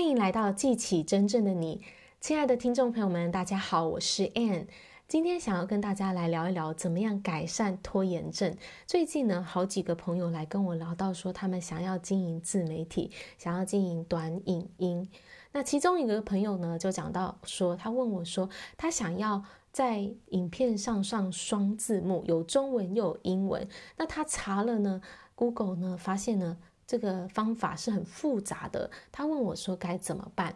欢迎来到记起真正的你，亲爱的听众朋友们，大家好，我是 Ann。今天想要跟大家来聊一聊，怎么样改善拖延症。最近呢，好几个朋友来跟我聊到说，他们想要经营自媒体，想要经营短影音。那其中一个朋友呢，就讲到说，他问我说，他想要在影片上上双字幕，有中文又有英文。那他查了呢，Google 呢，发现呢，这个方法是很复杂的。他问我说，该怎么办？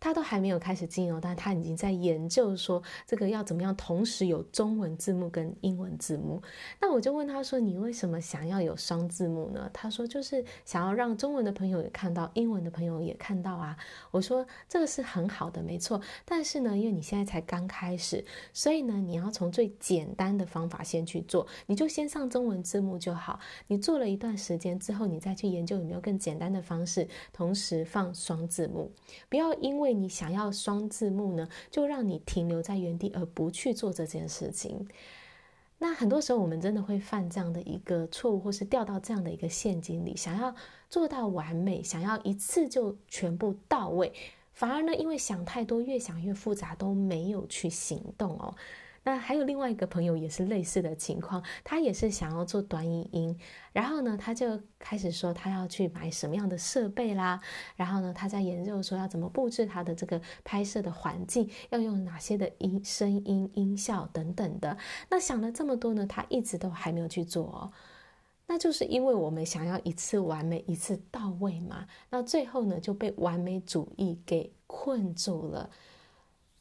他都还没有开始经营，但他已经在研究说这个要怎么样同时有中文字幕跟英文字幕。那我就问他说：“你为什么想要有双字幕呢？”他说：“就是想要让中文的朋友也看到，英文的朋友也看到啊。”我说：“这个是很好的，没错。但是呢，因为你现在才刚开始，所以呢，你要从最简单的方法先去做，你就先上中文字幕就好。你做了一段时间之后，你再去研究有没有更简单的方式，同时放双字幕，不要因为。”为你想要双字幕呢，就让你停留在原地，而不去做这件事情。那很多时候，我们真的会犯这样的一个错误，或是掉到这样的一个陷阱里，想要做到完美，想要一次就全部到位，反而呢，因为想太多，越想越复杂，都没有去行动哦。那还有另外一个朋友也是类似的情况，他也是想要做短影音，然后呢，他就开始说他要去买什么样的设备啦，然后呢，他在研究说要怎么布置他的这个拍摄的环境，要用哪些的音声音、音效等等的。那想了这么多呢，他一直都还没有去做哦。那就是因为我们想要一次完美、一次到位嘛，那最后呢就被完美主义给困住了。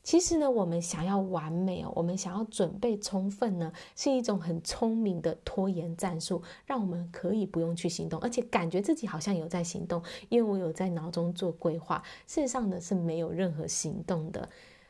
其实呢，我们想要完美哦，我们想要准备充分呢，是一种很聪明的拖延战术，让我们可以不用去行动，而且感觉自己好像有在行动，因为我有在脑中做规划。事实上呢，是没有任何行动的。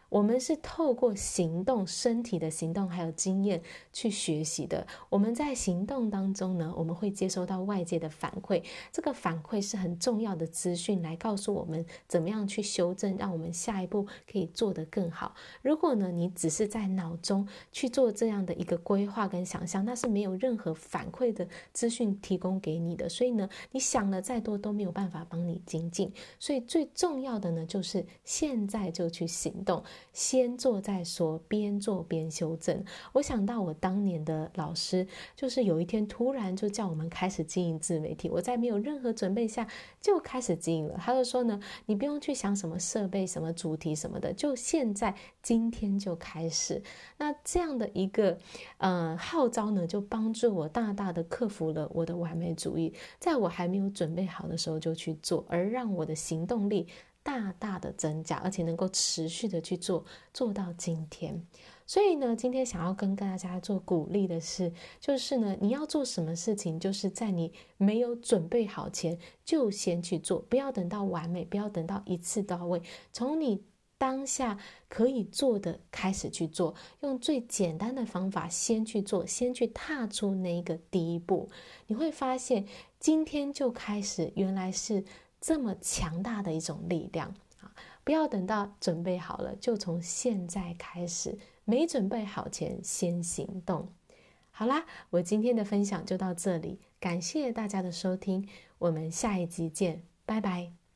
我们是透过行动、身体的行动，还有经验去学习的。我们在行动当中呢，我们会接收到外界的反馈，这个反馈是很重要的资讯，来告诉我们怎么样去修正，让我们下一步可以做得更好。如果呢，你只是在脑中去做这样的一个规划跟想象，那是没有任何反馈的资讯提供给你的。所以呢，你想了再多都没有办法帮你精进。所以最重要的呢，就是现在就去行动。先做再说，边做边修正。我想到我当年的老师，就是有一天突然就叫我们开始经营自媒体，我在没有任何准备下就开始经营了。他就说呢，你不用去想什么设备、什么主题什么的，就现在今天就开始。那这样的一个呃号召呢，就帮助我大大的克服了我的完美主义，在我还没有准备好的时候就去做，而让我的行动力。大大的增加，而且能够持续的去做，做到今天。所以呢，今天想要跟大家做鼓励的是，就是呢，你要做什么事情，就是在你没有准备好前，就先去做，不要等到完美，不要等到一次到位，从你当下可以做的开始去做，用最简单的方法先去做，先去踏出那一个第一步，你会发现，今天就开始，原来是。这么强大的一种力量啊！不要等到准备好了，就从现在开始。没准备好前，先行动。好啦，我今天的分享就到这里，感谢大家的收听，我们下一集见，拜拜。